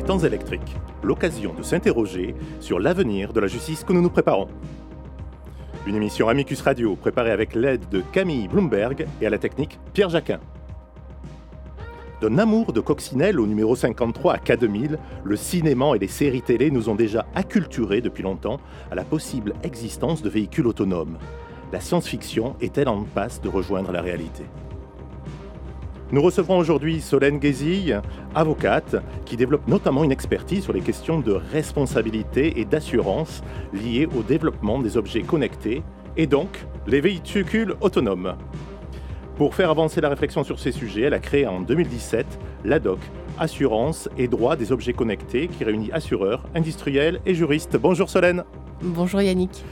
Les temps électriques, l'occasion de s'interroger sur l'avenir de la justice que nous nous préparons. Une émission Amicus Radio préparée avec l'aide de Camille Bloomberg et à la technique Pierre Jacquin. D'un amour de coccinelle au numéro 53 à K2000, le cinéma et les séries télé nous ont déjà acculturés depuis longtemps à la possible existence de véhicules autonomes. La science-fiction est-elle en passe de rejoindre la réalité? Nous recevrons aujourd'hui Solène Guézille, avocate, qui développe notamment une expertise sur les questions de responsabilité et d'assurance liées au développement des objets connectés et donc les véhicules autonomes. Pour faire avancer la réflexion sur ces sujets, elle a créé en 2017 l'ADOC, Assurance et droit des objets connectés, qui réunit assureurs, industriels et juristes. Bonjour Solène. Bonjour Yannick.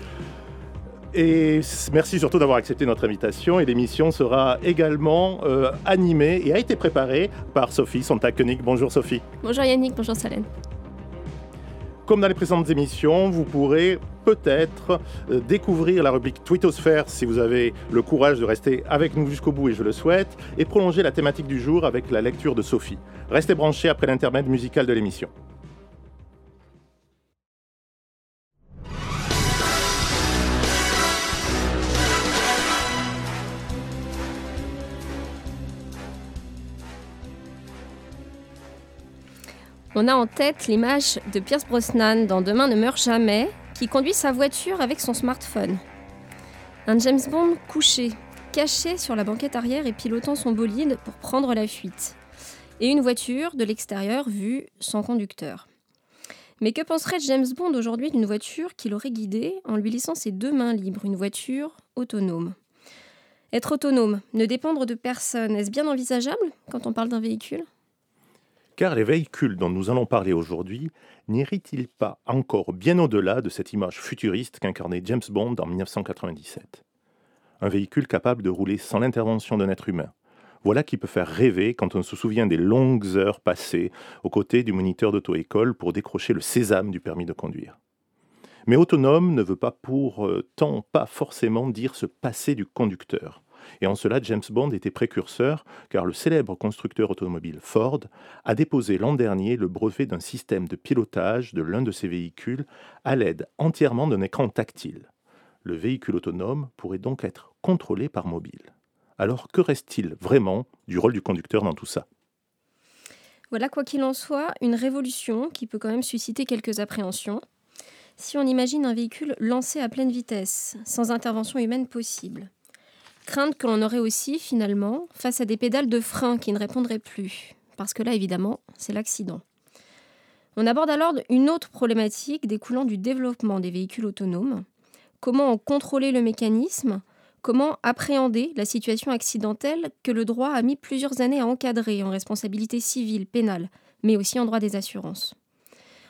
Et merci surtout d'avoir accepté notre invitation. Et l'émission sera également euh, animée et a été préparée par Sophie Sontag-Koenig. Bonjour Sophie. Bonjour Yannick, bonjour Salène. Comme dans les précédentes émissions, vous pourrez peut-être euh, découvrir la rubrique Twittosphère si vous avez le courage de rester avec nous jusqu'au bout et je le souhaite, et prolonger la thématique du jour avec la lecture de Sophie. Restez branchés après l'intermède musical de l'émission. On a en tête l'image de Pierce Brosnan dans Demain ne meurt jamais, qui conduit sa voiture avec son smartphone. Un James Bond couché, caché sur la banquette arrière et pilotant son bolide pour prendre la fuite. Et une voiture de l'extérieur vue sans conducteur. Mais que penserait James Bond aujourd'hui d'une voiture qu'il aurait guidée en lui laissant ses deux mains libres, une voiture autonome? Être autonome, ne dépendre de personne, est-ce bien envisageable quand on parle d'un véhicule? Car les véhicules dont nous allons parler aujourd'hui n'héritent-ils pas encore bien au-delà de cette image futuriste qu'incarnait James Bond en 1997 Un véhicule capable de rouler sans l'intervention d'un être humain. Voilà qui peut faire rêver quand on se souvient des longues heures passées aux côtés du moniteur d'auto-école pour décrocher le sésame du permis de conduire. Mais autonome ne veut pas pour tant pas forcément dire se passer du conducteur. Et en cela, James Bond était précurseur, car le célèbre constructeur automobile Ford a déposé l'an dernier le brevet d'un système de pilotage de l'un de ses véhicules à l'aide entièrement d'un écran tactile. Le véhicule autonome pourrait donc être contrôlé par mobile. Alors que reste-t-il vraiment du rôle du conducteur dans tout ça? Voilà, quoi qu'il en soit, une révolution qui peut quand même susciter quelques appréhensions. Si on imagine un véhicule lancé à pleine vitesse, sans intervention humaine possible, Crainte que l'on aurait aussi, finalement, face à des pédales de frein qui ne répondraient plus. Parce que là, évidemment, c'est l'accident. On aborde alors une autre problématique découlant du développement des véhicules autonomes. Comment en contrôler le mécanisme? Comment appréhender la situation accidentelle que le droit a mis plusieurs années à encadrer en responsabilité civile, pénale, mais aussi en droit des assurances?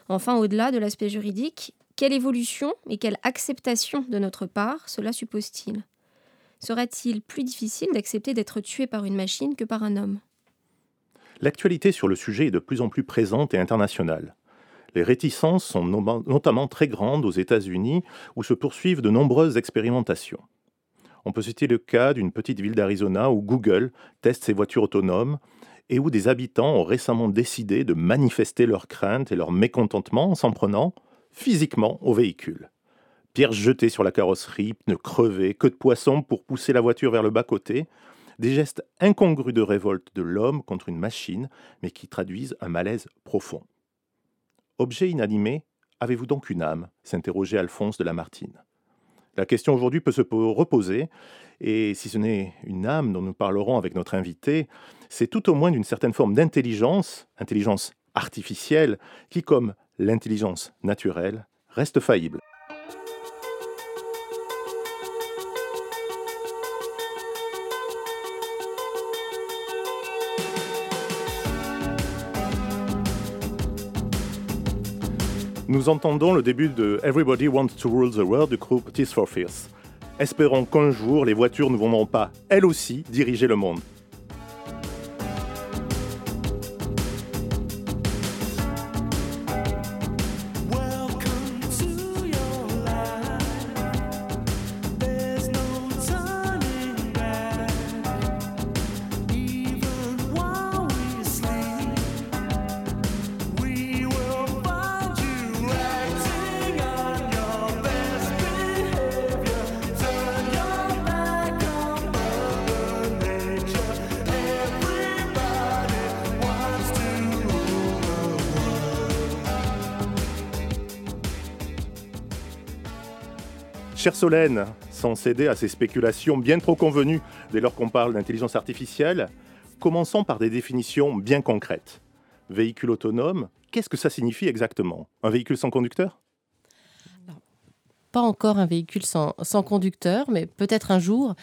Enfin, au-delà de l'aspect juridique, quelle évolution et quelle acceptation de notre part cela suppose-t-il? Serait-il plus difficile d'accepter d'être tué par une machine que par un homme? L'actualité sur le sujet est de plus en plus présente et internationale. Les réticences sont notamment très grandes aux États-Unis où se poursuivent de nombreuses expérimentations. On peut citer le cas d'une petite ville d'Arizona où Google teste ses voitures autonomes et où des habitants ont récemment décidé de manifester leurs craintes et leur mécontentement en s'en prenant physiquement au véhicule pierres jetées sur la carrosserie, pneus crevés, queue de poisson pour pousser la voiture vers le bas-côté, des gestes incongrus de révolte de l'homme contre une machine, mais qui traduisent un malaise profond. Objet inanimé, avez-vous donc une âme? s'interrogeait Alphonse de Lamartine. La question aujourd'hui peut se reposer, et si ce n'est une âme dont nous parlerons avec notre invité, c'est tout au moins d'une certaine forme d'intelligence, intelligence artificielle, qui, comme l'intelligence naturelle, reste faillible. Nous entendons le début de Everybody Wants to Rule the World du groupe Tears for Fears. Espérons qu'un jour les voitures ne viendront pas, elles aussi, diriger le monde. Sans céder à ces spéculations bien trop convenues dès lors qu'on parle d'intelligence artificielle, commençons par des définitions bien concrètes. Véhicule autonome, qu'est-ce que ça signifie exactement? Un véhicule sans conducteur? Pas encore un véhicule sans, conducteur, mais peut-être un jour.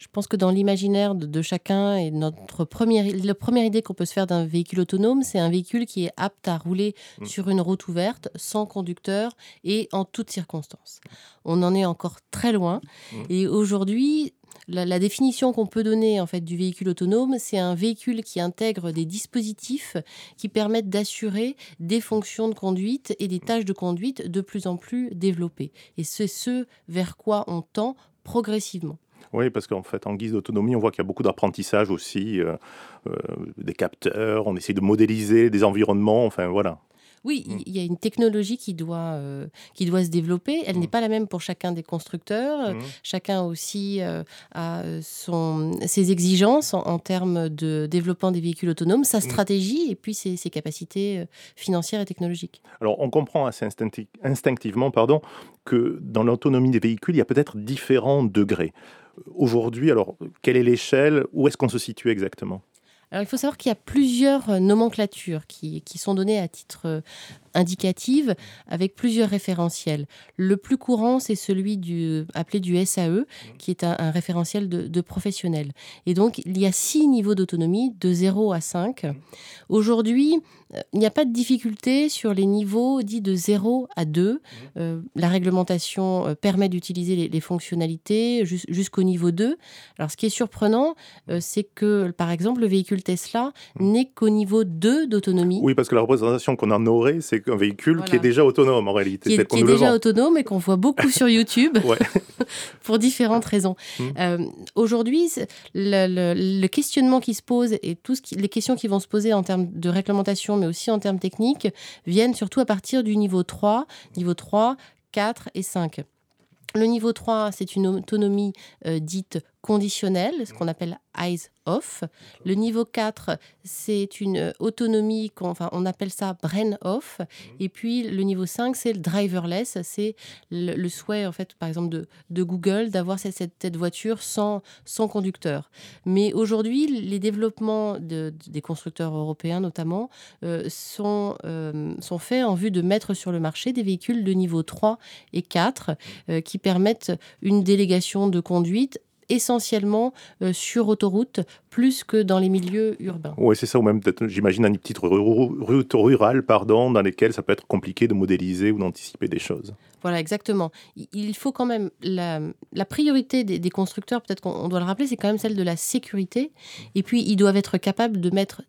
Je pense que dans l'imaginaire de, chacun et notre première, la première idée qu'on peut se faire d'un véhicule autonome, c'est un véhicule qui est apte à rouler mmh. sur une route ouverte, sans conducteur et en toutes circonstances. On en est encore très loin. Mmh. Et aujourd'hui, la, définition qu'on peut donner en fait du véhicule autonome, c'est un véhicule qui intègre des dispositifs qui permettent d'assurer des fonctions de conduite et des tâches de conduite de plus en plus développées. Et c'est ce vers quoi on tend progressivement. Oui, parce qu'en fait, en guise d'autonomie, on voit qu'il y a beaucoup d'apprentissage aussi, euh, euh, des capteurs, on essaie de modéliser des environnements, enfin voilà. Oui, il y a une technologie qui doit, euh, qui doit se développer. Elle n'est mmh. pas la même pour chacun des constructeurs. Mmh. Chacun aussi euh, a son, ses exigences en, termes de développement des véhicules autonomes, sa stratégie et puis ses, ses, capacités financières et technologiques. Alors, on comprend assez instinctivement pardon, que dans l'autonomie des véhicules, il y a peut-être différents degrés. Aujourd'hui, alors, quelle est l'échelle? Où est-ce qu'on se situe exactement? Alors, il faut savoir qu'il y a plusieurs euh, nomenclatures qui, qui sont données à titre euh, indicative avec plusieurs référentiels. Le plus courant, c'est celui du, appelé du SAE, qui est un, référentiel de, de, professionnels. Et donc, il y a six niveaux d'autonomie, de 0 à 5. Aujourd'hui, euh, il n'y a pas de difficulté sur les niveaux dits de 0 à 2. Euh, la réglementation euh, permet d'utiliser les, fonctionnalités jusqu'au niveau 2. Alors, ce qui est surprenant, c'est que, par exemple, le véhicule Tesla n'est qu'au niveau 2 d'autonomie. Oui, parce que la représentation qu'on en aurait, c'est un véhicule qui est déjà autonome en réalité. Qui est, déjà autonome et qu'on voit beaucoup sur YouTube pour différentes raisons. Mmh. Euh, aujourd'hui, le, questionnement qui se pose et tout ce les questions qui vont se poser en termes de réglementation, mais aussi en termes techniques, viennent surtout à partir du niveau 3, niveau 3, 4 et 5. Le niveau 3, c'est une autonomie euh, dite conditionnelle, ce qu'on appelle eyes off. Le niveau 4, c'est une autonomie, enfin, on appelle ça brain off. Et puis le niveau 5, c'est le driverless. C'est le, souhait, en fait, par exemple, de, de Google d'avoir cette, cette, voiture sans, sans conducteur. Mais aujourd'hui, les développements de, des constructeurs européens, notamment, euh, sont, euh, sont faits en vue de mettre sur le marché des véhicules de niveau 3 et 4 euh, qui permettent une délégation de conduite essentiellement euh, sur autoroute plus que dans les milieux urbains. Oui, c'est ça, ou même peut-être, j'imagine, un petite route rurale, pardon, dans lesquelles ça peut être compliqué de modéliser ou d'anticiper des choses. Voilà, exactement. Il faut quand même, la, priorité des, des constructeurs, peut-être qu'on doit le rappeler, c'est quand même celle de la sécurité. Et puis, ils doivent être capables de mettre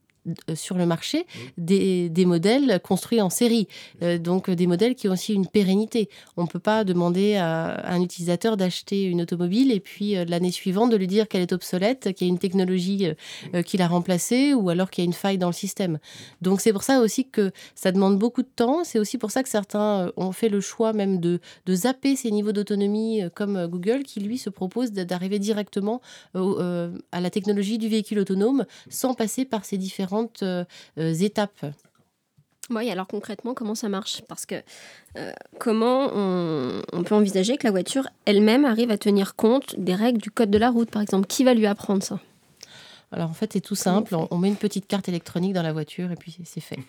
sur le marché des, des, modèles construits en série, euh, donc des modèles qui ont aussi une pérennité. On ne peut pas demander à, un utilisateur d'acheter une automobile et puis euh, l'année suivante de lui dire qu'elle est obsolète, qu'il y a une technologie qui l'a remplacée ou alors qu'il y a une faille dans le système. Donc c'est pour ça aussi que ça demande beaucoup de temps. C'est aussi pour ça que certains ont fait le choix même de, de zapper ces niveaux d'autonomie comme Google qui lui se propose d'arriver directement à la technologie du véhicule autonome sans passer par ces différents euh, étapes. Oui, alors concrètement, comment ça marche? Parce que euh, comment on, peut envisager que la voiture elle-même arrive à tenir compte des règles du code de la route, par exemple? Qui va lui apprendre ça? Alors en fait, c'est tout simple. On, met une petite carte électronique dans la voiture et puis c'est fait.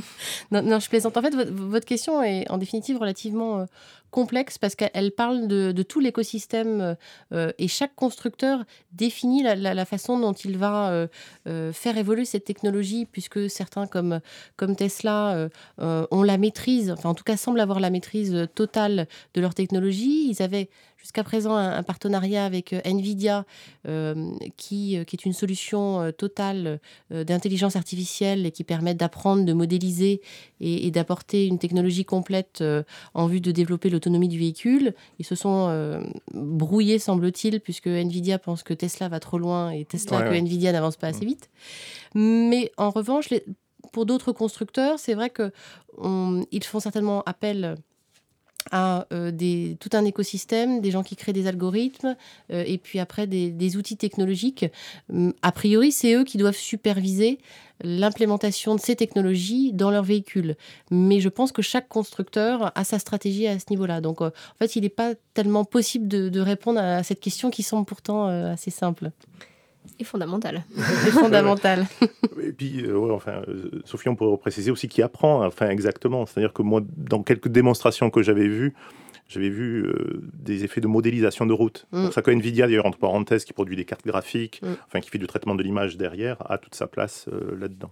non, je plaisante. En fait, votre question est en définitive relativement euh, complexe parce qu'elle parle de, tout l'écosystème euh, euh, et chaque constructeur définit la, façon dont il va faire évoluer cette technologie puisque certains comme, comme Tesla ont la maîtrise, enfin en tout cas semblent avoir la maîtrise totale de leur technologie. Ils avaient jusqu'à présent un, partenariat avec euh, Nvidia, euh, qui, euh, qui, est une solution totale d'intelligence artificielle et qui permet d'apprendre, de modéliser et, d'apporter une technologie complète en vue de développer l'autonomie du véhicule. Ils se sont brouillés, semble-t-il, puisque Nvidia pense que Tesla va trop loin et Tesla que Nvidia n'avance pas assez mm. vite. Mais en revanche, pour d'autres constructeurs, c'est vrai qu'ils font certainement appel à des, tout un écosystème, des gens qui créent des algorithmes, et puis après des, outils technologiques. Hum, a priori, c'est eux qui doivent superviser l'implémentation de ces technologies dans leurs véhicules. Mais je pense que chaque constructeur a sa stratégie à ce niveau-là. Donc, en fait, il n'est pas tellement possible de, répondre à cette question qui semble pourtant assez simple et fondamentale. Et fondamentale. et puis, euh, enfin, euh, Sophie, on pourrait préciser aussi qui apprend, enfin, exactement. C'est-à-dire que moi, dans quelques démonstrations que j'avais vues, j'avais vu euh, des effets de modélisation de route. Mm. ça que Nvidia, d'ailleurs, entre parenthèses, qui produit des cartes graphiques, mm. enfin, qui fait du traitement de l'image derrière, a toute sa place là-dedans.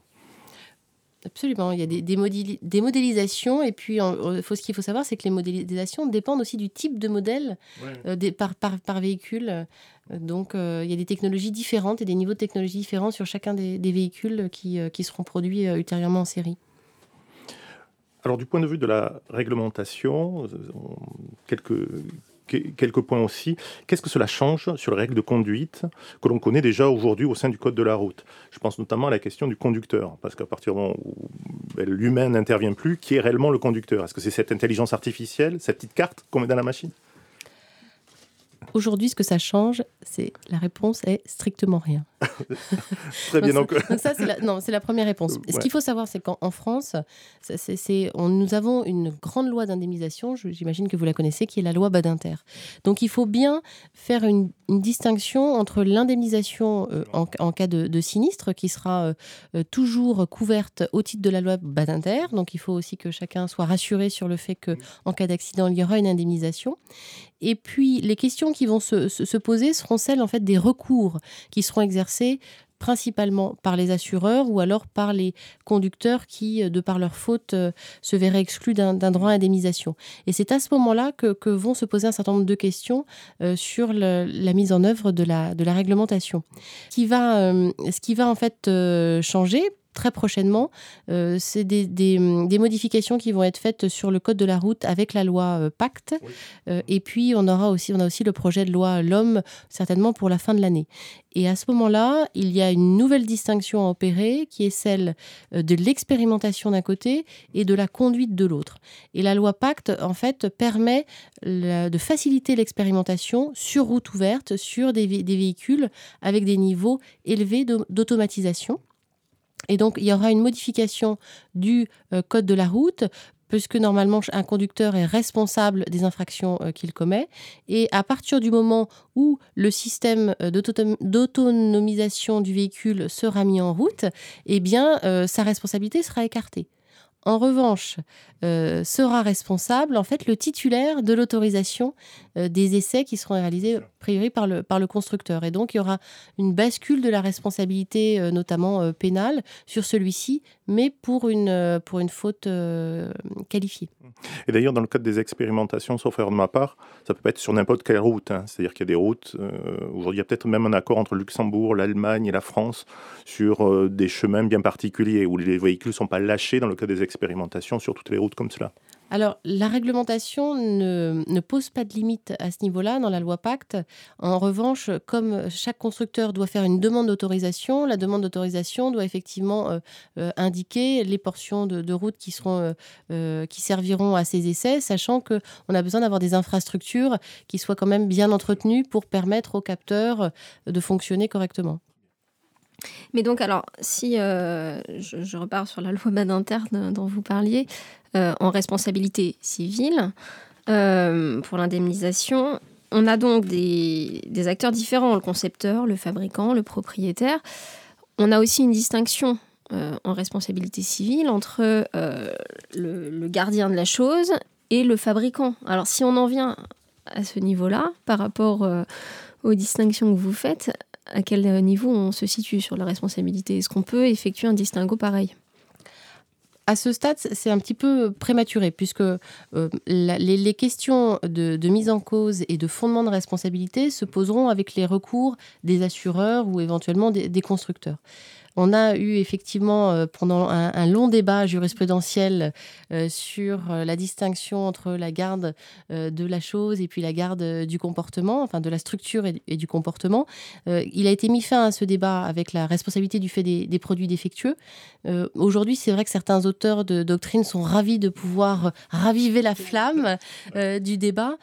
Absolument, il y a des, des, modélisations et puis faut, ce qu'il faut savoir, c'est que les modélisations dépendent aussi du type de modèle des, par, par, par, véhicule. Donc, euh, il y a des technologies différentes et des niveaux de technologie différents sur chacun des, véhicules qui, euh, qui, seront produits euh, ultérieurement en série. Alors, du point de vue de la réglementation, quelques, quelques points aussi. Qu'est-ce que cela change sur les règles de conduite que l'on connaît déjà aujourd'hui au sein du code de la route? Je pense notamment à la question du conducteur, parce qu'à partir du moment où ben, l'humain n'intervient plus, qui est réellement le conducteur? Est-ce que c'est cette intelligence artificielle, cette petite carte qu'on met dans la machine? Aujourd'hui, ce que ça change, c'est la réponse est strictement rien. Très bien. Donc, ça, c'est la, non, c'est la première réponse. Ce qu'il faut savoir, c'est qu'en France, c'est, on, nous avons une grande loi d'indemnisation. J'imagine que vous la connaissez, qui est la loi Badinter. Donc, il faut bien faire une, distinction entre l'indemnisation euh, en, cas de, sinistre, qui sera euh, euh, toujours couverte au titre de la loi Badinter. Donc, il faut aussi que chacun soit rassuré sur le fait que, en cas d'accident, il y aura une indemnisation. Et puis, les questions qui vont se, se poser seront celles en fait des recours qui seront exercés principalement par les assureurs ou alors par les conducteurs qui, euh, de par leur faute, euh, se verraient exclus d'un droit à indemnisation. Et c'est à ce moment-là que, vont se poser un certain nombre de questions euh, sur la mise en œuvre de la, de la réglementation. Qui va, ce qui va en fait changer très prochainement. Euh, c'est des, des, modifications qui vont être faites sur le code de la route avec la loi euh, Pacte. Euh, et puis, on, aura aussi, on a aussi le projet de loi L'Homme, certainement pour la fin de l'année. Et à ce moment-là, il y a une nouvelle distinction à opérer qui est celle de l'expérimentation d'un côté et de la conduite de l'autre. Et la loi Pacte, en fait, permet de faciliter l'expérimentation sur route ouverte, sur des, des véhicules avec des niveaux élevés d'automatisation. Et donc, il y aura une modification du euh, code de la route puisque normalement un conducteur est responsable des infractions euh, qu'il commet. Et à partir du moment où le système euh, d'autonomisation du véhicule sera mis en route, eh sa responsabilité sera écartée. En revanche, euh, sera responsable en fait le titulaire de l'autorisation euh, des essais qui seront réalisés a priori par le, par le constructeur. Et donc il y aura une bascule de la responsabilité, euh, notamment pénale, sur celui-ci, mais pour une, pour une faute qualifiée. Et d'ailleurs, dans le cadre des expérimentations, sauf erreur de ma part, ça peut pas être sur n'importe quelle route. Hein. C'est-à-dire qu'il y a des routes, aujourd'hui il y a peut-être même un accord entre Luxembourg, l'Allemagne et la France sur des chemins bien particuliers où les véhicules ne sont pas lâchés dans le cadre des expérimentations sur toutes les routes comme cela alors, la réglementation ne, pose pas de limite à ce niveau-là dans la loi Pacte. En revanche, comme chaque constructeur doit faire une demande d'autorisation, la demande d'autorisation doit effectivement euh, euh, indiquer les portions de, route qui, euh, qui serviront à ces essais, sachant qu'on a besoin d'avoir des infrastructures qui soient quand même bien entretenues pour permettre aux capteurs de fonctionner correctement. Mais donc, alors, si euh, je, repars sur la loi Badinter dont vous parliez, euh, en responsabilité civile, euh, pour l'indemnisation, on a donc des, acteurs différents, le concepteur, le fabricant, le propriétaire. On a aussi une distinction en responsabilité civile entre le, gardien de la chose et le fabricant. Alors, si on en vient à ce niveau-là, par rapport aux distinctions que vous faites, à quel niveau on se situe sur la responsabilité Est-ce qu'on peut effectuer un distinguo pareil? À ce stade, c'est un petit peu prématuré, puisque euh, les, questions de, mise en cause et de fondement de responsabilité se poseront avec les recours des assureurs ou éventuellement des constructeurs. On a eu effectivement pendant un, long débat jurisprudentiel sur la distinction entre la garde de la chose et puis la garde du comportement, enfin de la structure et, du comportement. il a été mis fin à ce débat avec la responsabilité du fait des, produits défectueux. Aujourd'hui, c'est vrai que certains auteurs de doctrine sont ravis de pouvoir raviver la flamme du débat.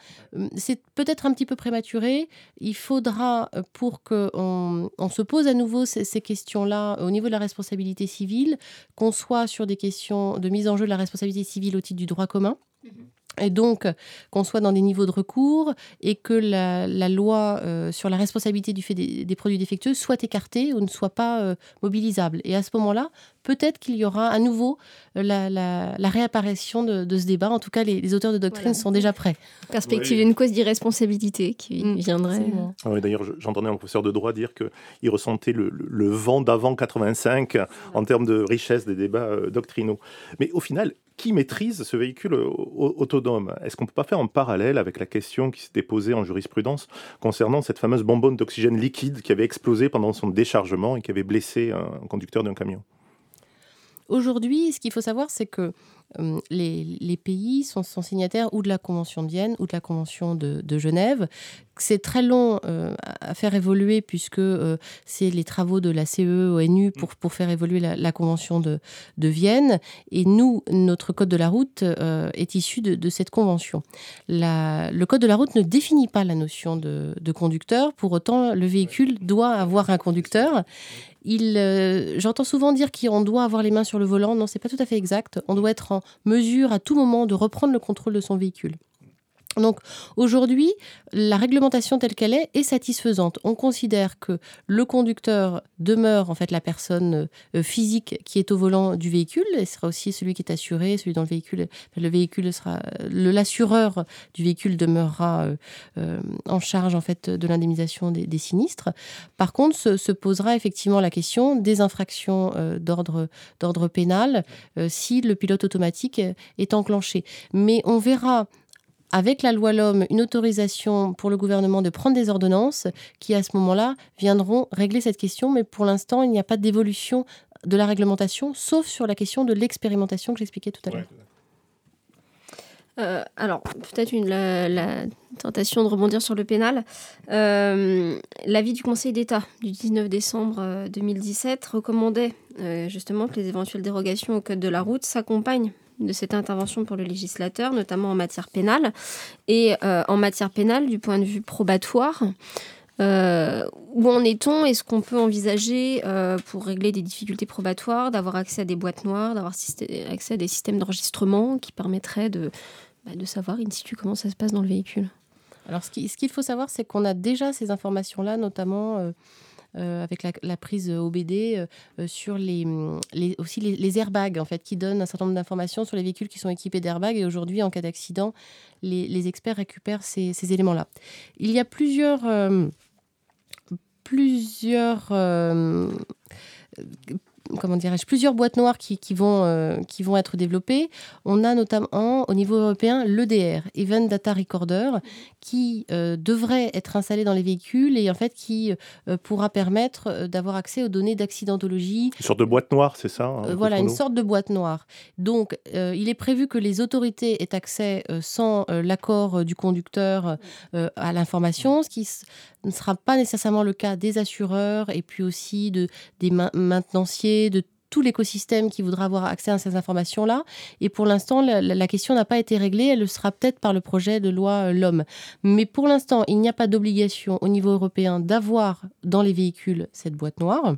C'est peut-être un petit peu prématuré. Il faudra, pour qu'on on se pose à nouveau ces, questions-là au niveau de la responsabilité civile, qu'on soit sur des questions de mise en jeu de la responsabilité civile au titre du droit commun. Mhm. Et donc, qu'on soit dans des niveaux de recours et que la, loi euh, sur la responsabilité du fait des, produits défectueux soit écartée ou ne soit pas euh, mobilisable. Et à ce moment-là, peut-être qu'il y aura à nouveau euh, la, réapparition de, ce débat. En tout cas, les, auteurs de doctrine sont déjà prêts. Perspective d'une cause d'irresponsabilité qui mm. viendrait. Ah oui, D'ailleurs, j'entendais un professeur de droit dire qu'il ressentait le, vent d'avant 85 en termes de richesse des débats doctrinaux. Mais au final, qui maîtrise ce véhicule autonome Est-ce qu'on ne peut pas faire un parallèle avec la question qui s'était posée en jurisprudence concernant cette fameuse bonbonne d'oxygène liquide qui avait explosé pendant son déchargement et qui avait blessé un conducteur d'un camion? Aujourd'hui, ce qu'il faut savoir, c'est que euh, les, pays sont, signataires ou de la Convention de Vienne ou de la Convention de, Genève. C'est très long euh, à faire évoluer puisque euh, c'est les travaux de la CE-ONU mm. pour, pour faire évoluer la, Convention de, Vienne. Et nous, notre Code de la route est issu de, cette Convention. le Code de la route ne définit pas la notion de conducteur. Pour autant, le véhicule doit avoir un conducteur. Euh, j'entends souvent dire qu'on doit avoir les mains sur le volant. Non, c'est pas tout à fait exact. On doit être en mesure à tout moment de reprendre le contrôle de son véhicule. Donc aujourd'hui, la réglementation telle qu'elle est est satisfaisante. On considère que le conducteur demeure en fait la personne euh, physique qui est au volant du véhicule et sera aussi celui qui est assuré, celui dans le véhicule. Le véhicule sera l'assureur du véhicule demeurera euh, euh, en charge en fait de l'indemnisation des, sinistres. Par contre, se, posera effectivement la question des infractions d'ordre d'ordre pénal si le pilote automatique est enclenché. Mais on verra avec la loi L'Homme, une autorisation pour le gouvernement de prendre des ordonnances qui, à ce moment-là, viendront régler cette question. Mais pour l'instant, il n'y a pas d'évolution de la réglementation, sauf sur la question de l'expérimentation que j'expliquais tout à l'heure. Euh, alors, peut-être la, tentation de rebondir sur le pénal. Euh, l'avis du Conseil d'État du 19 décembre 2017 euh, recommandait justement que les éventuelles dérogations au Code de la route s'accompagnent de cette intervention pour le législateur, notamment en matière pénale. Et euh, en matière pénale, du point de vue probatoire, euh, où en est-on? Est-ce qu'on peut envisager, euh, pour régler des difficultés probatoires, d'avoir accès à des boîtes noires, d'avoir accès à des systèmes d'enregistrement qui permettraient de, bah, de savoir in situ comment ça se passe dans le véhicule? Alors, ce qu'il faut savoir, c'est qu'on a déjà ces informations-là, notamment avec la, prise OBD euh, euh, sur les, aussi les, airbags en fait qui donnent un certain nombre d'informations sur les véhicules qui sont équipés d'airbags et aujourd'hui en cas d'accident les, experts récupèrent ces, ces éléments-là. Il y a plusieurs plusieurs comment dirais-je, plusieurs boîtes noires qui, vont, euh, qui vont être développées. On a notamment au niveau européen l'EDR, Event Data Recorder, qui euh, devrait être installé dans les véhicules et en fait qui euh, pourra permettre d'avoir accès aux données d'accidentologie. Une sorte de boîte noire, c'est ça hein, Voilà, une sorte de boîte noire. Donc, il est prévu que les autorités aient accès sans l'accord du conducteur à l'information, ce qui ne sera pas nécessairement le cas des assureurs et puis aussi de, des maintenanciers, de tout l'écosystème qui voudra avoir accès à ces informations-là. Et pour l'instant, la, question n'a pas été réglée. Elle le sera peut-être par le projet de loi euh, L'Homme. Mais pour l'instant, il n'y a pas d'obligation au niveau européen d'avoir dans les véhicules cette boîte noire.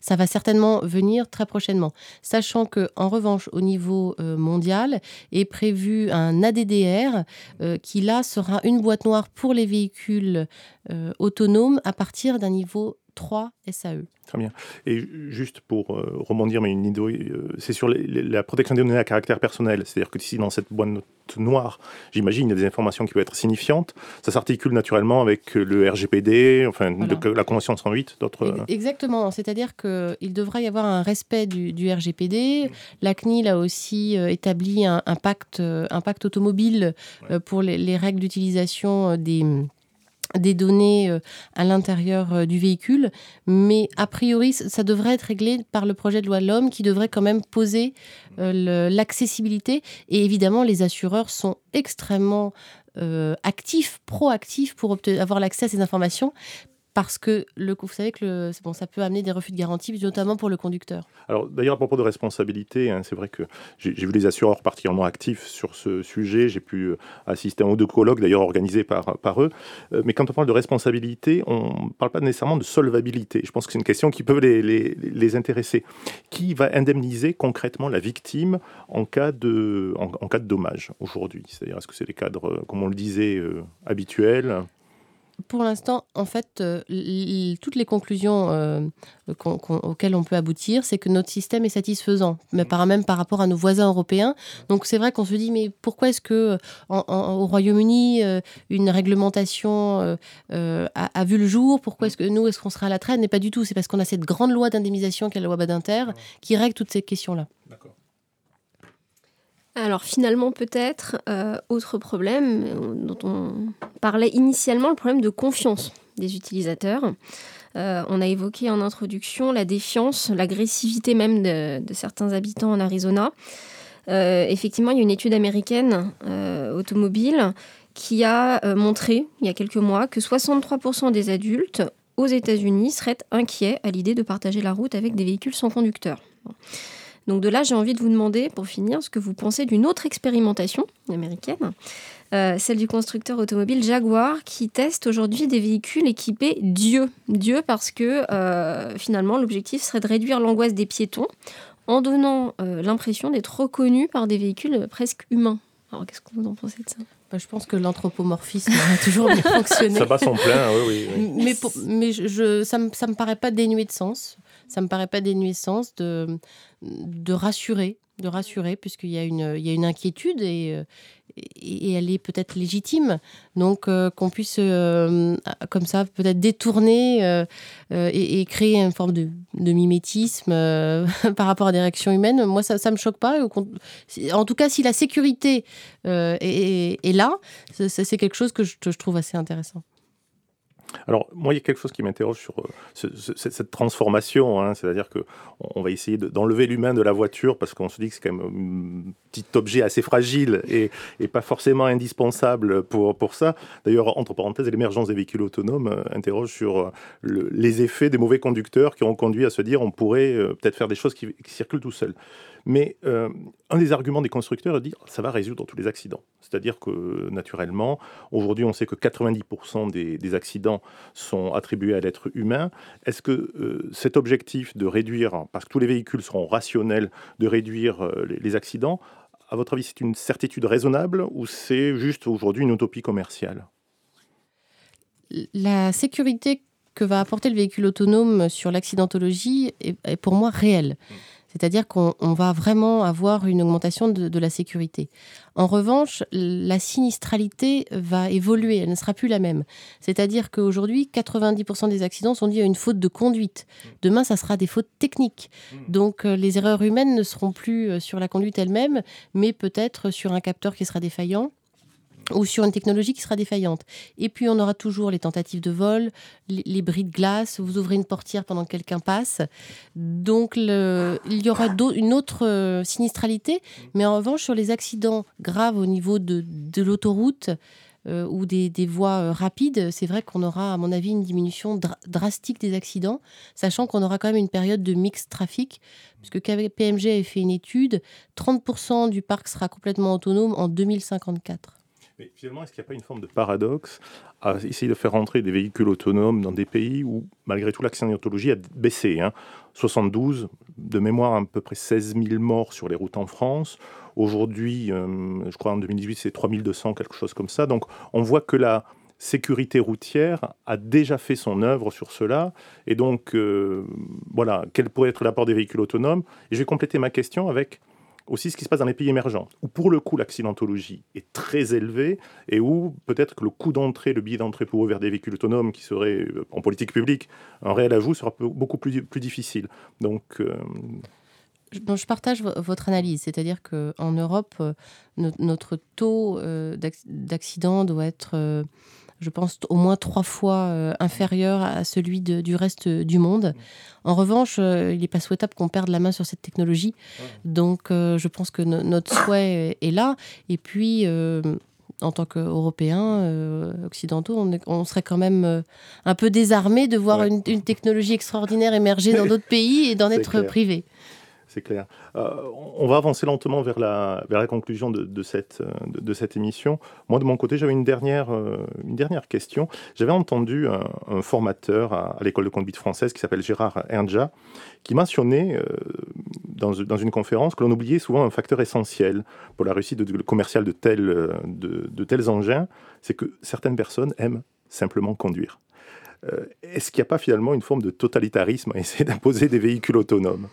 Ça va certainement venir très prochainement. Sachant que, en revanche, au niveau euh, mondial, est prévu un ADDR euh, qui, là, sera une boîte noire pour les véhicules autonomes à partir d'un niveau 3 SAE. Très bien. Et juste pour euh, rebondir, mais une idée, euh, c'est sur la protection des données à caractère personnel. C'est-à-dire que ici, dans cette boîte noire, j'imagine, il y a des informations qui peuvent être significantes. Ça s'articule naturellement avec le RGPD, enfin, la Convention 108, d'autres. Euh, exactement. C'est-à-dire qu'il devra y avoir un respect du, RGPD. La CNIL a aussi établi un, pacte, un pacte automobile pour les règles d'utilisation des des données euh, à l'intérieur euh, du véhicule, mais a priori, ça devrait être réglé par le projet de loi de l'homme qui devrait quand même poser euh, l'accessibilité. Et évidemment, les assureurs sont extrêmement actifs, proactifs pour avoir l'accès à ces informations parce que le, vous savez que le, bon, ça peut amener des refus de garantie, notamment pour le conducteur. Alors d'ailleurs, à propos de responsabilité, hein, c'est vrai que j'ai vu les assureurs particulièrement actifs sur ce sujet. J'ai pu euh, assister à un ou deux colloques, d'ailleurs organisés par, par eux. Euh, mais quand on parle de responsabilité, on ne parle pas nécessairement de solvabilité. Je pense que c'est une question qui peut les, les, intéresser. Qui va indemniser concrètement la victime en cas de, en, cas de dommage aujourd'hui? C'est-à-dire, est-ce que c'est les cadres, euh, comme on le disait, habituels? Pour l'instant, en fait, euh, toutes les conclusions euh, auxquelles on peut aboutir, c'est que notre système est satisfaisant, mais par même par rapport à nos voisins européens. Donc c'est vrai qu'on se dit, mais pourquoi est-ce que au Royaume-Uni, euh, une réglementation a, vu le jour? Pourquoi est-ce que nous, est-ce qu'on sera à la traîne? Mais pas du tout. C'est parce qu'on a cette grande loi d'indemnisation qu'est la loi Badinter qui règle toutes ces questions-là. Alors finalement peut-être, euh, autre problème euh, dont on parlait initialement, le problème de confiance des utilisateurs. Euh, on a évoqué en introduction la défiance, l'agressivité même de, certains habitants en Arizona. effectivement, il y a une étude américaine automobile qui a montré, il y a quelques mois, que 63% des adultes aux États-Unis seraient inquiets à l'idée de partager la route avec des véhicules sans conducteur. Donc de là, j'ai envie de vous demander, pour finir, ce que vous pensez d'une autre expérimentation américaine, euh, celle du constructeur automobile Jaguar, qui teste aujourd'hui des véhicules équipés Dieu. Dieu parce que euh, finalement, l'objectif serait de réduire l'angoisse des piétons en donnant euh, l'impression d'être reconnus par des véhicules presque humains. Alors qu'est-ce que vous en pensez de ça? Bah, je pense que l'anthropomorphisme a toujours bien fonctionné. Ça bat son plein, oui, oui. Mais, mais je, ça ne me, ça me paraît pas dénué de sens ça me paraît pas dénué de sens de, de rassurer, de rassurer, puisqu'il y, a une, il y a une inquiétude et, euh, et elle est peut-être légitime. Donc euh, qu'on puisse, euh, comme ça, peut-être détourner et, créer une forme de, de mimétisme par rapport à des réactions humaines, moi, ça ne me choque pas. En tout cas, si la sécurité est, est, là, c'est quelque chose que je, je trouve assez intéressant. Alors, moi, il y a quelque chose qui m'interroge sur euh, cette transformation. Hein. C'est-à-dire qu'on on va essayer d'enlever l'humain de la voiture parce qu'on se dit que c'est quand même un petit objet assez fragile et, pas forcément indispensable pour, pour ça. D'ailleurs, entre parenthèses, l'émergence des véhicules autonomes euh, interroge sur euh, les effets des mauvais conducteurs qui ont conduit à se dire on pourrait peut-être faire des choses qui, circulent tout seul. Mais un des arguments des constructeurs est de dire ça va résoudre tous les accidents. C'est-à-dire que naturellement, aujourd'hui, on sait que 90% des, accidents sont attribués à l'être humain. Est-ce que euh, cet objectif de réduire, parce que tous les véhicules seront rationnels, de réduire euh, les, accidents, à votre avis, c'est une certitude raisonnable ou c'est juste aujourd'hui une utopie commerciale? La sécurité que va apporter le véhicule autonome sur l'accidentologie est, pour moi réelle. Mmh. C'est-à-dire qu'on va vraiment avoir une augmentation de, la sécurité. En revanche, la sinistralité va évoluer, elle ne sera plus la même. C'est-à-dire qu'aujourd'hui, 90% des accidents sont dus à une faute de conduite. Demain, ça sera des fautes techniques. Donc euh, les erreurs humaines ne seront plus euh, sur la conduite elle-même, mais peut-être sur un capteur qui sera défaillant ou sur une technologie qui sera défaillante. Et puis on aura toujours les tentatives de vol, les, bris de glace, vous ouvrez une portière pendant que quelqu'un passe. Donc il y aura une autre euh, sinistralité, mais en revanche sur les accidents graves au niveau de, l'autoroute euh, ou des, voies euh, rapides, c'est vrai qu'on aura à mon avis une diminution drastique des accidents, sachant qu'on aura quand même une période de mix trafic, puisque PMG a fait une étude, 30% du parc sera complètement autonome en 2054. Mais finalement, est-ce qu'il n'y a pas une forme de paradoxe à essayer de faire rentrer des véhicules autonomes dans des pays où, malgré tout, l'accidentologie a baissé 72, hein. de mémoire, à peu près 16 000 morts sur les routes en France. Aujourd'hui, euh, je crois en 2018, c'est 3200, quelque chose comme ça. Donc, on voit que la sécurité routière a déjà fait son œuvre sur cela. Et donc, euh, voilà, quel pourrait être l'apport des véhicules autonomes? Et je vais compléter ma question avec aussi ce qui se passe dans les pays émergents, où pour le coup l'accidentologie est très élevée et où peut-être que le coût d'entrée, le billet d'entrée pour ouvrir des véhicules autonomes qui serait euh, en politique publique un réel ajout sera beaucoup plus, plus difficile. Donc. Euh, je partage votre analyse, c'est-à-dire qu'en Europe, euh, notre taux d'accident doit être je pense, au moins trois fois inférieur à celui du reste du monde. En revanche, il n'est pas souhaitable qu'on perde la main sur cette technologie. Donc, je pense que notre souhait est là. Et puis, en tant qu'Européens, euh, occidentaux, on, serait quand même euh, un peu désarmés de voir une, technologie extraordinaire émerger dans d'autres pays et d'en être privé c'est clair. Euh, on va avancer lentement vers la, conclusion de, cette, de, cette émission. Moi, de mon côté, j'avais une dernière, euh, question. J'avais entendu un, formateur à, l'école de conduite française qui s'appelle Gérard Ernja, qui mentionnait euh, dans, une conférence que l'on oubliait souvent un facteur essentiel pour la réussite de, commerciale de, tels engins, c'est que certaines personnes aiment simplement conduire. Est-ce qu'il n'y a pas finalement une forme de totalitarisme à essayer d'imposer des véhicules autonomes?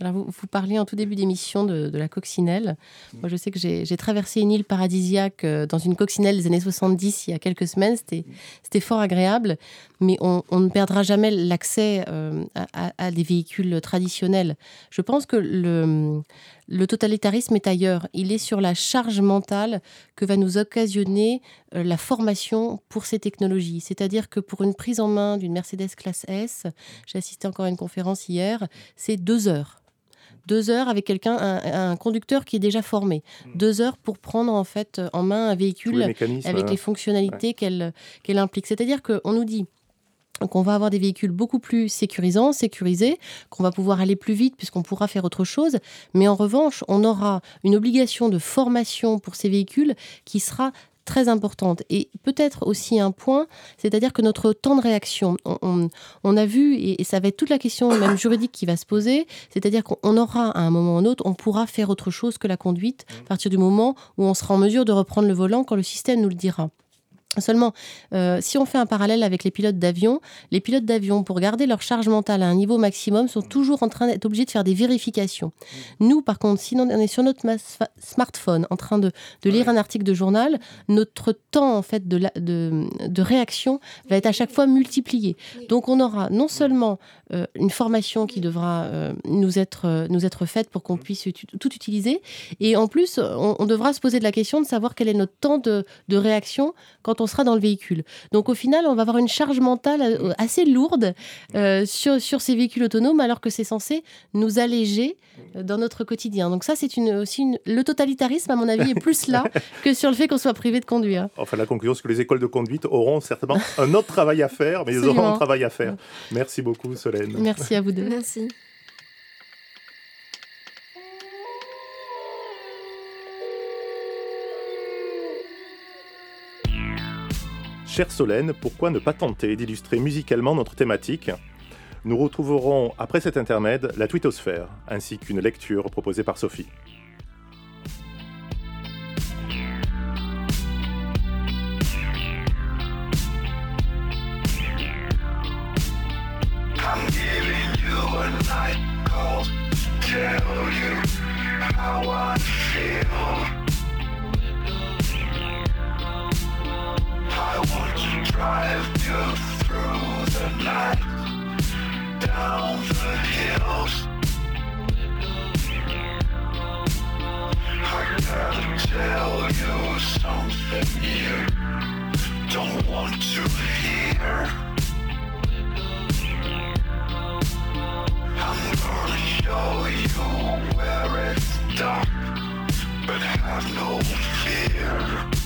Vous, vous, parliez en tout début d'émission de, la coccinelle. Mm. Moi, je sais que j'ai traversé une île paradisiaque euh, dans une coccinelle des années 70 il y a quelques semaines. C'était fort agréable, mais on, ne perdra jamais l'accès euh, à, des véhicules traditionnels. Je pense que le, le totalitarisme est ailleurs. Il est sur la charge mentale que va nous occasionner euh, la formation pour ces technologies. C'est-à-dire que pour une prise en main d'une Mercedes classe S, j'ai assisté encore à une conférence hier, c'est deux heures deux heures avec quelqu'un, un, conducteur qui est déjà formé. Hmm. Deux heures pour prendre en fait en main un véhicule avec les hein. fonctionnalités qu'elle implique. C'est-à-dire qu'on nous dit qu'on va avoir des véhicules beaucoup plus sécurisants, sécurisés, qu'on va pouvoir aller plus vite puisqu'on pourra faire autre chose. Mais en revanche, on aura une obligation de formation pour ces véhicules qui sera très importante. Et peut-être aussi un point, c'est-à-dire que notre temps de réaction, on, a vu, et, ça va être toute la question même juridique qui va se poser, c'est-à-dire qu'on aura à un moment ou un autre, on pourra faire autre chose que la conduite à partir du moment où on sera en mesure de reprendre le volant quand le système nous le dira. Seulement, euh, si on fait un parallèle avec les pilotes d'avion, les pilotes d'avion, pour garder leur charge mentale à un niveau maximum, sont toujours en train d'être obligés de faire des vérifications. Nous, par contre, si on est sur notre smartphone en train de, lire un article de journal, notre temps en fait de, de, réaction va être à chaque fois multiplié. Donc, on aura non seulement euh, une formation qui devra euh, nous, être, nous être faite pour qu'on puisse tout utiliser, et en plus, on, devra se poser de la question de savoir quel est notre temps de, de réaction quand on sera dans le véhicule. Donc au final, on va avoir une charge mentale euh, assez lourde euh, sur, sur ces véhicules autonomes, alors que c'est censé nous alléger euh, dans notre quotidien. Donc ça, c'est une, aussi une... le totalitarisme, à mon avis, est plus là que sur le fait qu'on soit privé de conduire. Enfin, la conclusion, c'est que les écoles de conduite auront certainement un autre travail à faire, mais ils auront un travail à faire. Merci beaucoup, Solène. Merci à vous deux. Merci. Chère Solène, pourquoi ne pas tenter d'illustrer musicalement notre thématique? Nous retrouverons après cet intermède la twittosphère, ainsi qu'une lecture proposée par Sophie. Drive you through the night, down the hills. I gotta tell you something you don't want to hear. I'm gonna show you where it's dark, but have no fear.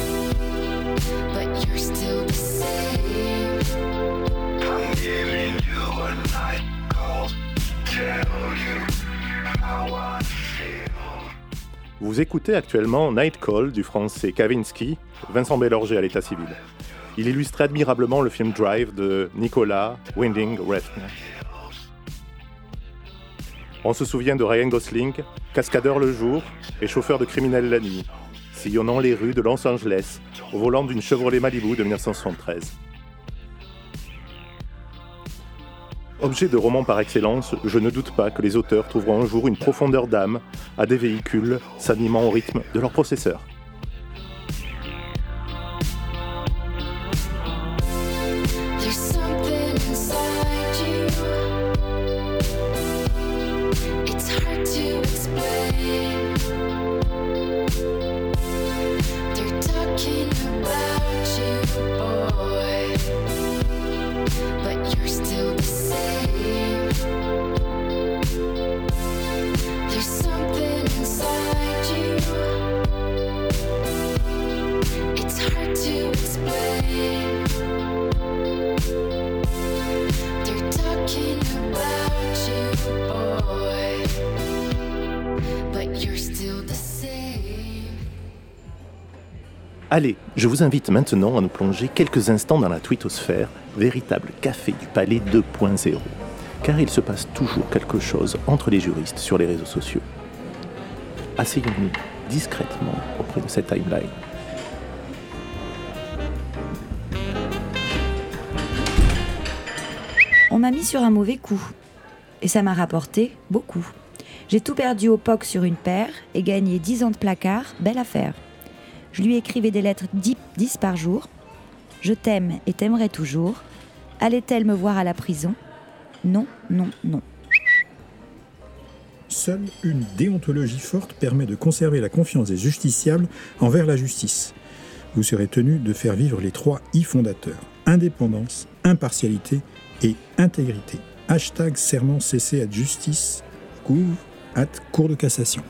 Vous écoutez actuellement Night Call du français Kavinsky, Vincent Bellorger à l'état civil. Il illustrait admirablement le film Drive de Nicolas Winding Refn. On se souvient de Ryan Gosling, cascadeur le jour et chauffeur de criminels la nuit, sillonnant les rues de Los Angeles au volant d'une Chevrolet Malibu de 1973. Objet de roman par excellence, je ne doute pas que les auteurs trouveront un jour une profondeur d'âme à des véhicules s'animant au rythme de leur processeur. Allez, je vous invite maintenant à nous plonger quelques instants dans la twittosphère, véritable café du palais 2.0. Car il se passe toujours quelque chose entre les juristes sur les réseaux sociaux. Asseyons-nous discrètement auprès de cette timeline. On m'a mis sur un mauvais coup. Et ça m'a rapporté beaucoup. J'ai tout perdu au POC sur une paire et gagné 10 ans de placard, belle affaire. Je lui écrivais des lettres 10, par jour. Je t'aime et t'aimerai toujours. Allait-elle me voir à la prison? Non, non, non. Seule une déontologie forte permet de conserver la confiance des justiciables envers la justice. Vous serez tenu de faire vivre les trois I fondateurs indépendance, impartialité et intégrité. Hashtag serment cessé à justice, couvre, at cour de cassation.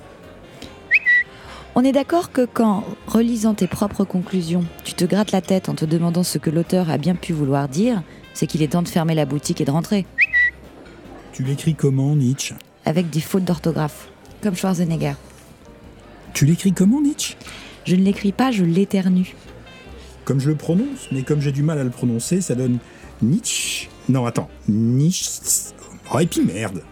On est d'accord que quand, relisant tes propres conclusions, tu te grattes la tête en te demandant ce que l'auteur a bien pu vouloir dire, c'est qu'il est temps de fermer la boutique et de rentrer. Tu l'écris comment, Nietzsche? Avec des fautes d'orthographe, comme Schwarzenegger. Tu l'écris comment, Nietzsche? Je ne l'écris pas, je l'éternue. Comme je le prononce, mais comme j'ai du mal à le prononcer, ça donne Nietzsche. Non, attends, Nietzsche. Oh, et puis merde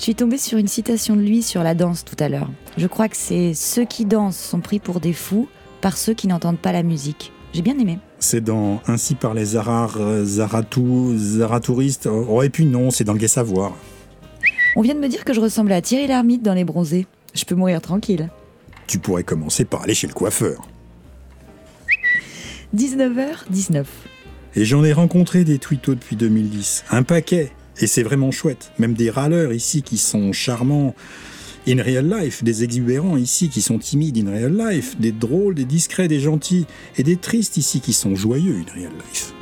je suis tombée sur une citation de lui sur la danse tout à l'heure. Je crois que c'est ceux qui dansent sont pris pour des fous par ceux qui n'entendent pas la musique. J'ai bien aimé. C'est dans Ainsi par les Zarar, Zaratou, Zaratouristes. Oh, et puis non, c'est dans le Gai Savoir. On vient de me dire que je ressemble à Thierry Lhermitte dans Les Bronzés. Je peux mourir tranquille. Tu pourrais commencer par aller chez le coiffeur. 19h19. Et j'en ai rencontré des twittos depuis 2010. Un paquet. Et c'est vraiment chouette. Même des râleurs ici qui sont charmants in real life, des exubérants ici qui sont timides in real life, des drôles, des discrets, des gentils, et des tristes ici qui sont joyeux in real life.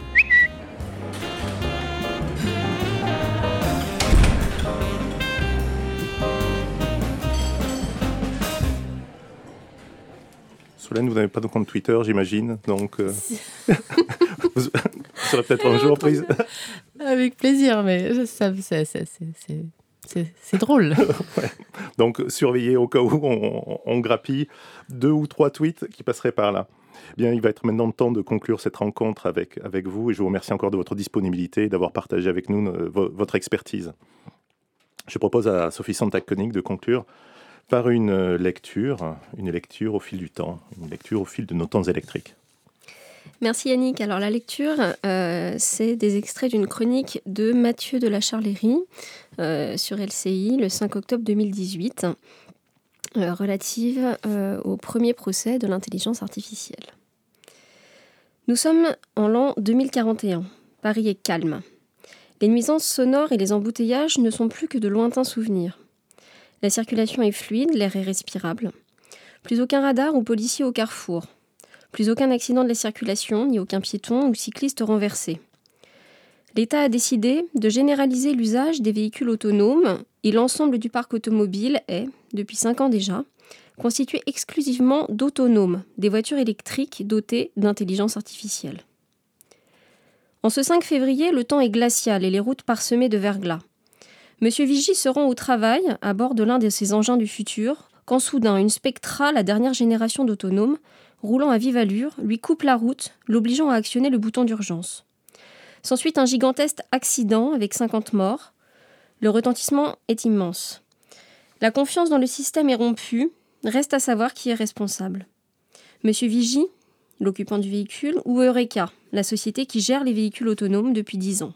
Solène, vous n'avez pas de compte Twitter, j'imagine, donc euh, vous serez peut-être un jour prise. Avec plaisir, mais ça, c'est drôle. Donc, surveillez au cas où on, grappille deux ou trois tweets qui passeraient par là. Bien, il va être maintenant le temps de conclure cette rencontre avec, avec vous et je vous remercie encore de votre disponibilité et d'avoir partagé avec nous euh, votre expertise. Je propose à Sophie Santac-Koenig de conclure par une euh, lecture, une lecture au fil du temps, une lecture au fil de nos temps électriques. Merci Yannick. Alors la lecture, euh, c'est des extraits d'une chronique de Mathieu de la Charlerie euh, sur LCI le 5 octobre 2018, euh, relative au premier procès de l'intelligence artificielle. Nous sommes en l'an 2041. Paris est calme. Les nuisances sonores et les embouteillages ne sont plus que de lointains souvenirs. La circulation est fluide, l'air est respirable. Plus aucun radar ou policier au carrefour. Plus aucun accident de la circulation, ni aucun piéton ou cycliste renversé. L'État a décidé de généraliser l'usage des véhicules autonomes et l'ensemble du parc automobile est, depuis 5 ans déjà, constitué exclusivement d'autonomes, des voitures électriques dotées d'intelligence artificielle. En ce 5 février, le temps est glacial et les routes parsemées de verglas. Monsieur Vigy se rend au travail à bord de l'un de ces engins du futur, quand soudain une Spectra, la dernière génération d'autonomes, roulant à vive allure, lui coupe la route, l'obligeant à actionner le bouton d'urgence. S'ensuit un gigantesque accident avec 50 morts. Le retentissement est immense. La confiance dans le système est rompue, reste à savoir qui est responsable. Monsieur Vigie, l'occupant du véhicule, ou Eureka, la société qui gère les véhicules autonomes depuis 10 ans.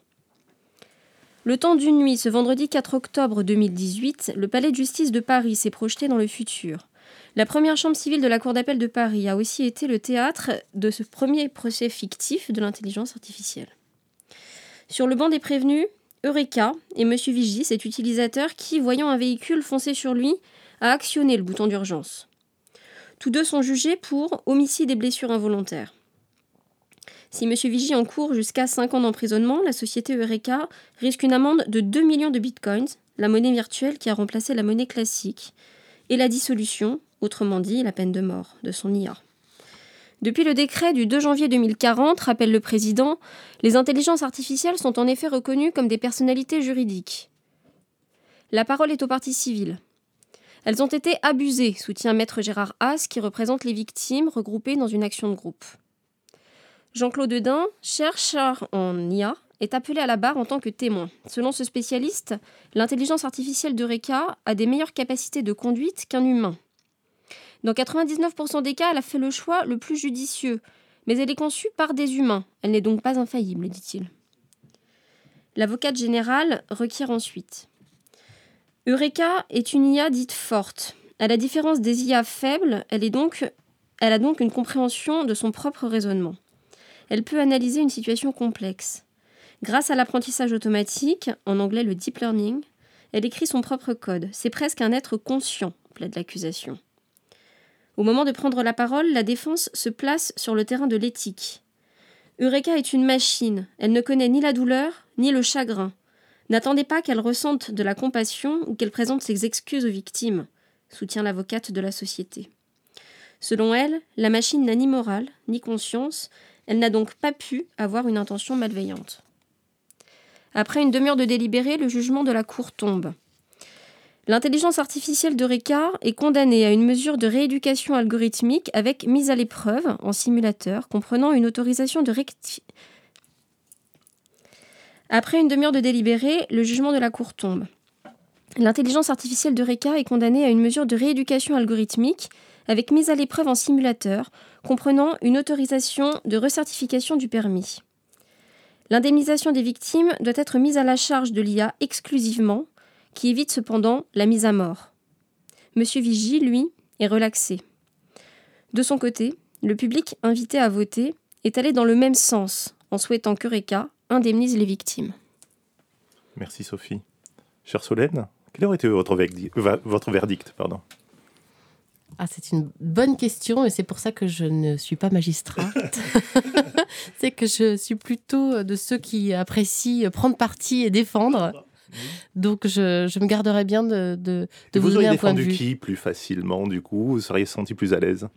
Le temps d'une nuit, ce vendredi 4 octobre 2018, le palais de justice de Paris s'est projeté dans le futur. La première chambre civile de la Cour d'appel de Paris a aussi été le théâtre de ce premier procès fictif de l'intelligence artificielle. Sur le banc des prévenus, Eureka et M. Vigie, cet utilisateur qui, voyant un véhicule foncer sur lui, a actionné le bouton d'urgence. Tous deux sont jugés pour homicide et blessures involontaires. Si M. Vigie encourt jusqu'à 5 ans d'emprisonnement, la société Eureka risque une amende de 2 millions de bitcoins, la monnaie virtuelle qui a remplacé la monnaie classique, et la dissolution, autrement dit la peine de mort, de son IA. Depuis le décret du 2 janvier 2040, rappelle le président, les intelligences artificielles sont en effet reconnues comme des personnalités juridiques. La parole est aux parties civiles. Elles ont été abusées, soutient Maître Gérard Haas, qui représente les victimes regroupées dans une action de groupe. Jean-Claude Dedin, chercheur en IA, est appelé à la barre en tant que témoin. Selon ce spécialiste, l'intelligence artificielle de Reka a des meilleures capacités de conduite qu'un humain. Dans 99% des cas, elle a fait le choix le plus judicieux, mais elle est conçue par des humains. Elle n'est donc pas infaillible, dit-il. L'avocate générale requiert ensuite. Eureka est une IA dite forte. À la différence des IA faibles, elle a donc une compréhension de son propre raisonnement. Elle peut analyser une situation complexe. Grâce à l'apprentissage automatique, en anglais le deep learning, elle écrit son propre code. C'est presque un être conscient, plaide l'accusation. Au moment de prendre la parole, la défense se place sur le terrain de l'éthique. Eureka est une machine. Elle ne connaît ni la douleur, ni le chagrin. N'attendez pas qu'elle ressente de la compassion ou qu'elle présente ses excuses aux victimes, soutient l'avocate de la société. Selon elle, la machine n'a ni morale, ni conscience, elle n'a donc pas pu avoir une intention malveillante. Après une demi-heure de délibéré, le jugement de la Cour tombe. L'intelligence artificielle de Ricard est condamnée à une mesure de rééducation algorithmique avec mise à l'épreuve en simulateur, comprenant une autorisation de rectification. Après une demi-heure de délibéré, le jugement de la Cour tombe. L'intelligence artificielle de Reka est condamnée à une mesure de rééducation algorithmique avec mise à l'épreuve en simulateur, comprenant une autorisation de recertification du permis. L'indemnisation des victimes doit être mise à la charge de l'IA exclusivement qui évite cependant la mise à mort. Monsieur Vigie, lui, est relaxé. De son côté, le public invité à voter est allé dans le même sens, en souhaitant que Reka indemnise les victimes. Merci Sophie. Chère Solène, quel aurait été votre, votre verdict pardon? Ah, c'est une bonne question et c'est pour ça que je ne suis pas magistrate. c'est que je suis plutôt de ceux qui apprécient prendre parti et défendre. Donc, je, me garderais bien de, de, vous, donner un point de vue. qui plus facilement, du coup Vous seriez senti plus à l'aise?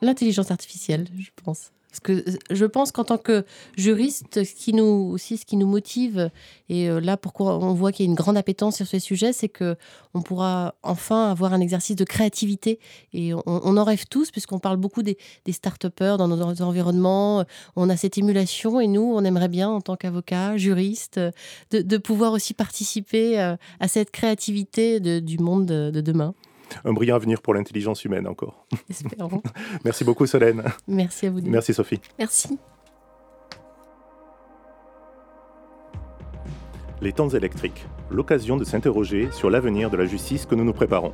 L'intelligence artificielle, je pense. Parce que euh, je pense qu'en tant que juriste, ce qui nous aussi ce qui nous motive et euh, là pourquoi on voit qu'il y a une grande appétence sur ce sujet, c'est que on pourra enfin avoir un exercice de créativité et on, en rêve tous puisqu'on parle beaucoup des, start-upers dans nos environnements. On a cette émulation et nous, on aimerait bien en tant qu'avocat, juriste, de, pouvoir aussi participer euh, à cette créativité du monde de demain un brillant avenir pour l'intelligence humaine encore. Espérons. Merci beaucoup Solène. Merci à vous. Merci Sophie. Merci. Les temps électriques, l'occasion de s'interroger sur l'avenir de la justice que nous nous préparons.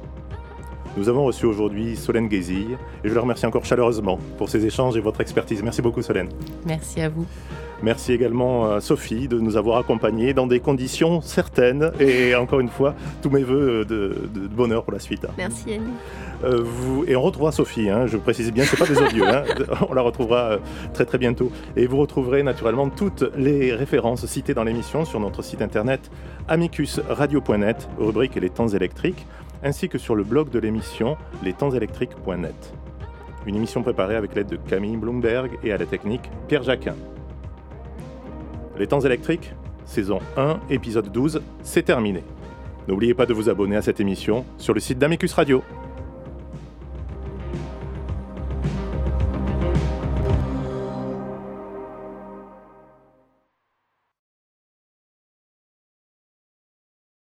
Nous avons reçu aujourd'hui Solène Guézille et je le remercie encore chaleureusement pour ces échanges et votre expertise. Merci beaucoup Solène. Merci à vous. Merci également à Sophie de nous avoir accompagnés dans des conditions certaines. Et encore une fois, tous mes voeux de, bonheur pour la suite. Merci Annie. Euh, vous, et on retrouvera Sophie, hein, je précise bien, c'est pas des audios, hein, on la retrouvera euh, très très bientôt. Et vous retrouverez naturellement toutes les références citées dans l'émission sur notre site internet amicusradio.net, rubrique Les temps électriques, ainsi que sur le blog de l'émission lestemps-électriques.net. Une émission préparée avec l'aide de Camille Bloomberg et à la technique Pierre Jacquin. Les temps électriques, saison 1, épisode 12, c'est terminé. N'oubliez pas de vous abonner à cette émission sur le site d'Amicus Radio.